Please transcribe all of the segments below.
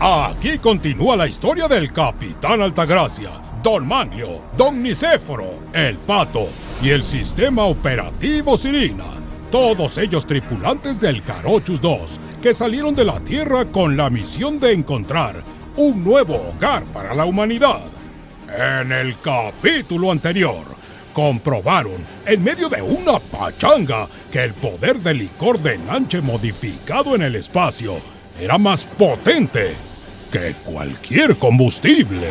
Aquí continúa la historia del Capitán Altagracia, Don Manglio, Don Nicéforo, el Pato y el sistema operativo Sirina. Todos ellos tripulantes del Jarochus 2, que salieron de la Tierra con la misión de encontrar un nuevo hogar para la humanidad. En el capítulo anterior, comprobaron en medio de una pachanga que el poder del licor de Nanche modificado en el espacio era más potente que cualquier combustible.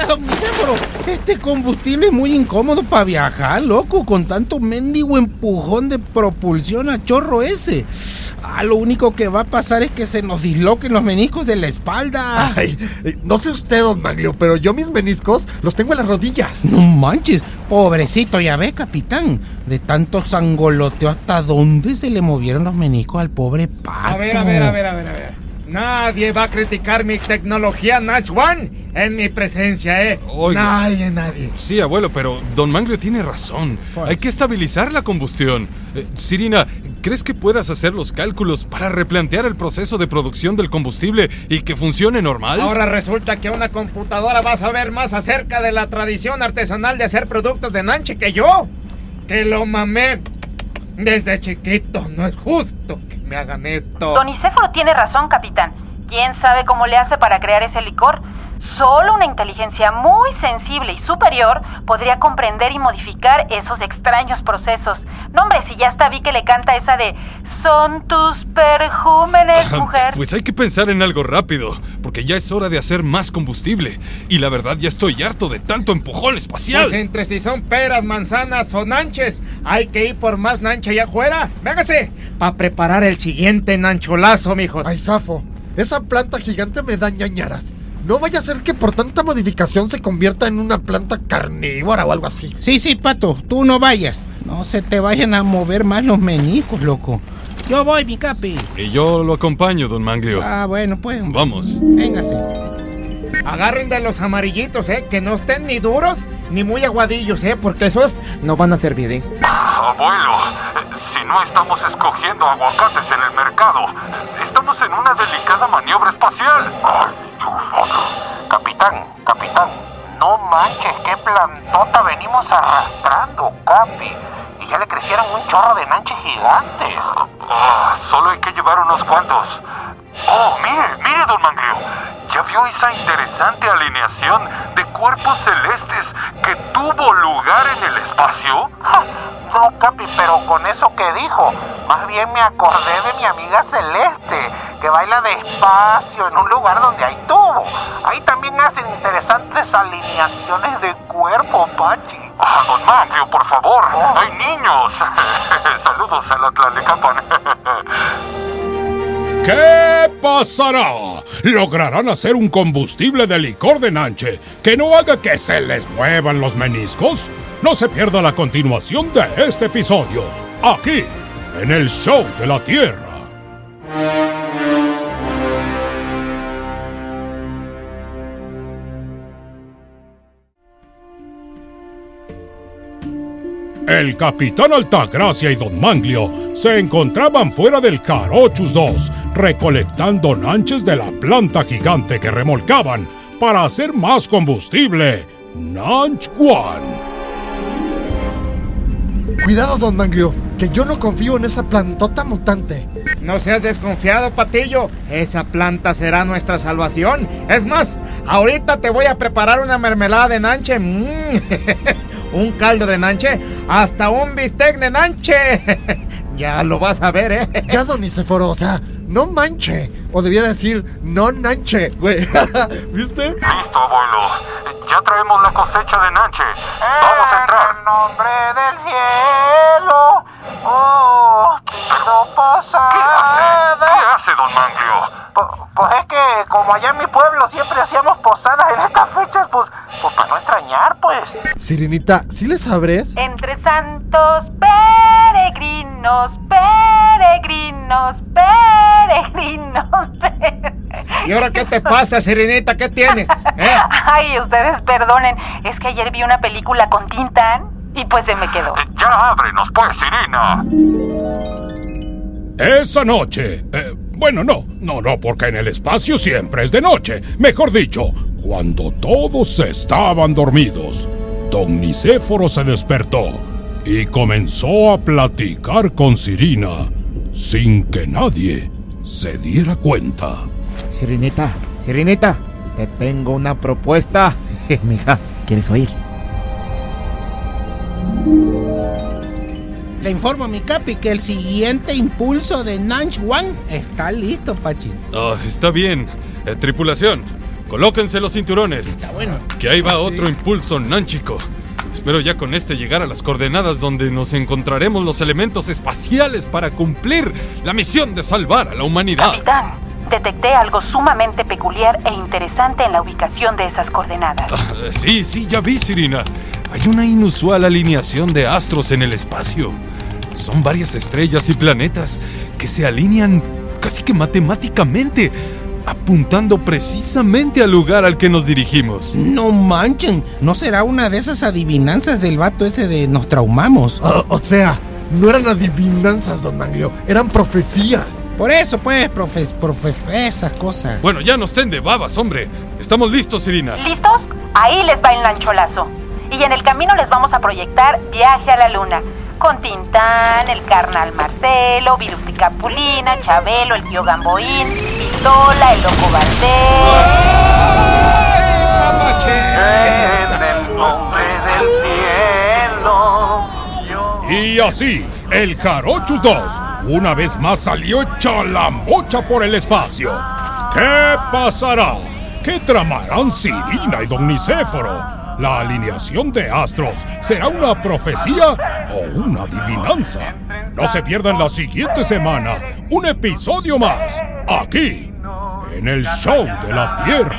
Oiga, don este combustible es muy incómodo para viajar, loco, con tanto mendigo empujón de propulsión a chorro ese. Ah, lo único que va a pasar es que se nos disloquen los meniscos de la espalda. Ay, eh, no sé usted, don Manglio, pero yo mis meniscos los tengo en las rodillas. No manches, pobrecito, ya ve, capitán. De tanto sangoloteo, ¿hasta dónde se le movieron los meniscos al pobre pato? A ver, a ver, a ver, a ver, a ver. Nadie va a criticar mi tecnología Natch One en mi presencia, ¿eh? Oiga. Nadie, nadie. Sí, abuelo, pero Don Manglio tiene razón. Hay que estabilizar la combustión. Eh, Sirina, ¿crees que puedas hacer los cálculos para replantear el proceso de producción del combustible y que funcione normal? Ahora resulta que una computadora va a saber más acerca de la tradición artesanal de hacer productos de Nanche que yo. Que lo mamé desde chiquito. No es justo me hagan esto. Don Icéforo tiene razón, capitán. ¿Quién sabe cómo le hace para crear ese licor? Solo una inteligencia muy sensible y superior podría comprender y modificar esos extraños procesos. No, hombre, si ya hasta vi que le canta esa de Son tus perjúmenes, mujer. Pues hay que pensar en algo rápido, porque ya es hora de hacer más combustible. Y la verdad ya estoy harto de tanto empujón espacial. Pues entre si son peras, manzanas o nanches, hay que ir por más nancha allá afuera. Véngase, para preparar el siguiente nancholazo, mijos. Ay, Zafo, esa planta gigante me da ñañaras. No vaya a ser que por tanta modificación se convierta en una planta carnívora o algo así. Sí, sí, pato, tú no vayas. No se te vayan a mover más los meniscos, loco. Yo voy, mi capi. Y yo lo acompaño, Don Manglio. Ah, bueno, pues. Vamos. Véngase. Agarren de los amarillitos, ¿eh? Que no estén ni duros ni muy aguadillos, ¿eh? Porque esos no van a servir, ¿eh? Abuelo, si no estamos escogiendo aguacates en el mercado, estamos en una delicada maniobra espacial. Capitán, capitán, no manches, qué plantota venimos arrastrando, Capi. Y ya le crecieron un chorro de nanches gigantes. Ah, solo hay que llevar unos cuantos. Oh, mire, mire, don Manglio. ¿Ya vio esa interesante alineación de cuerpos celestes que tuvo lugar en el espacio? No, Capi, pero con eso que dijo, más bien me acordé de mi amiga Celeste, que baila despacio en un lugar donde hay tubo. Ahí también hacen interesantes alineaciones de cuerpo, Pachi. Ah, don por favor, hay niños. Saludos a la Tlalecapan. ¿Qué pasará? ¿Lograrán hacer un combustible de licor de Nanche que no haga que se les muevan los meniscos? No se pierda la continuación de este episodio, aquí, en el Show de la Tierra. El capitán Altagracia y Don Manglio se encontraban fuera del Carochus 2, recolectando nanches de la planta gigante que remolcaban para hacer más combustible. Nanch One. Cuidado, don Manglio, que yo no confío en esa plantota mutante. No seas desconfiado, Patillo. Esa planta será nuestra salvación. Es más, ahorita te voy a preparar una mermelada de nanche. Mm. un caldo de nanche. Hasta un bistec de nanche. ya lo vas a ver, ¿eh? Ya, don Niceforo, o sea, no manche. O debiera decir, no nanche, güey. ¿Viste? Listo, abuelo. Ya traemos la cosecha de Nanche. Vamos a entrar. En nombre del cielo, oh, pido ¿Qué posada. hace? ¿Qué hace, don Manglio? Pu- Pues es que como allá en mi pueblo siempre hacíamos posadas pues, para no extrañar, pues. Sirenita, ¿sí le sabres? Entre santos peregrinos, peregrinos, peregrinos. ¿Y ahora qué te pasa, Sirenita? ¿Qué tienes? ¿Eh? Ay, ustedes perdonen. Es que ayer vi una película con Tintán y pues se me quedó. Ya ábrenos, pues, Sirina. Esa noche. eh, bueno, no, no, no, porque en el espacio siempre es de noche. Mejor dicho, cuando todos estaban dormidos, don Nicéforo se despertó y comenzó a platicar con Sirina sin que nadie se diera cuenta. Sirenita, Sirenita, te tengo una propuesta. Mija, ¿quieres oír? Le informo a mi capi que el siguiente impulso de Nanch One está listo, Pachi. Ah, está bien. Eh, tripulación, colóquense los cinturones. Está bueno. Que ahí va otro impulso nánchico. Espero ya con este llegar a las coordenadas donde nos encontraremos los elementos espaciales para cumplir la misión de salvar a la humanidad. Capitán, detecté algo sumamente peculiar e interesante en la ubicación de esas coordenadas. Ah, sí, sí, ya vi, Sirina. Hay una inusual alineación de astros en el espacio. Son varias estrellas y planetas que se alinean casi que matemáticamente, apuntando precisamente al lugar al que nos dirigimos. No manchen, ¿no será una de esas adivinanzas del vato ese de nos traumamos? O, o sea, no eran adivinanzas, don Manglio, eran profecías. Por eso, pues, profe, profe, esas cosas. Bueno, ya no estén de babas, hombre. Estamos listos, Sirina. ¿Listos? Ahí les va el lancholazo. Y en el camino les vamos a proyectar Viaje a la Luna. Con Tintán, el carnal Marcelo, Viruti Capulina, Chabelo, el tío Gamboín, Pistola, el loco Valdés. En el nombre del cielo. yo- Y así, el Jarochus 2 una vez más salió hecha la mocha por el espacio. ¿Qué pasará? ¿Qué tramarán Sirina y Don Nicéforo? ¿La alineación de astros será una profecía o una adivinanza? No se pierdan la siguiente semana un episodio más, aquí, en el Show de la Tierra.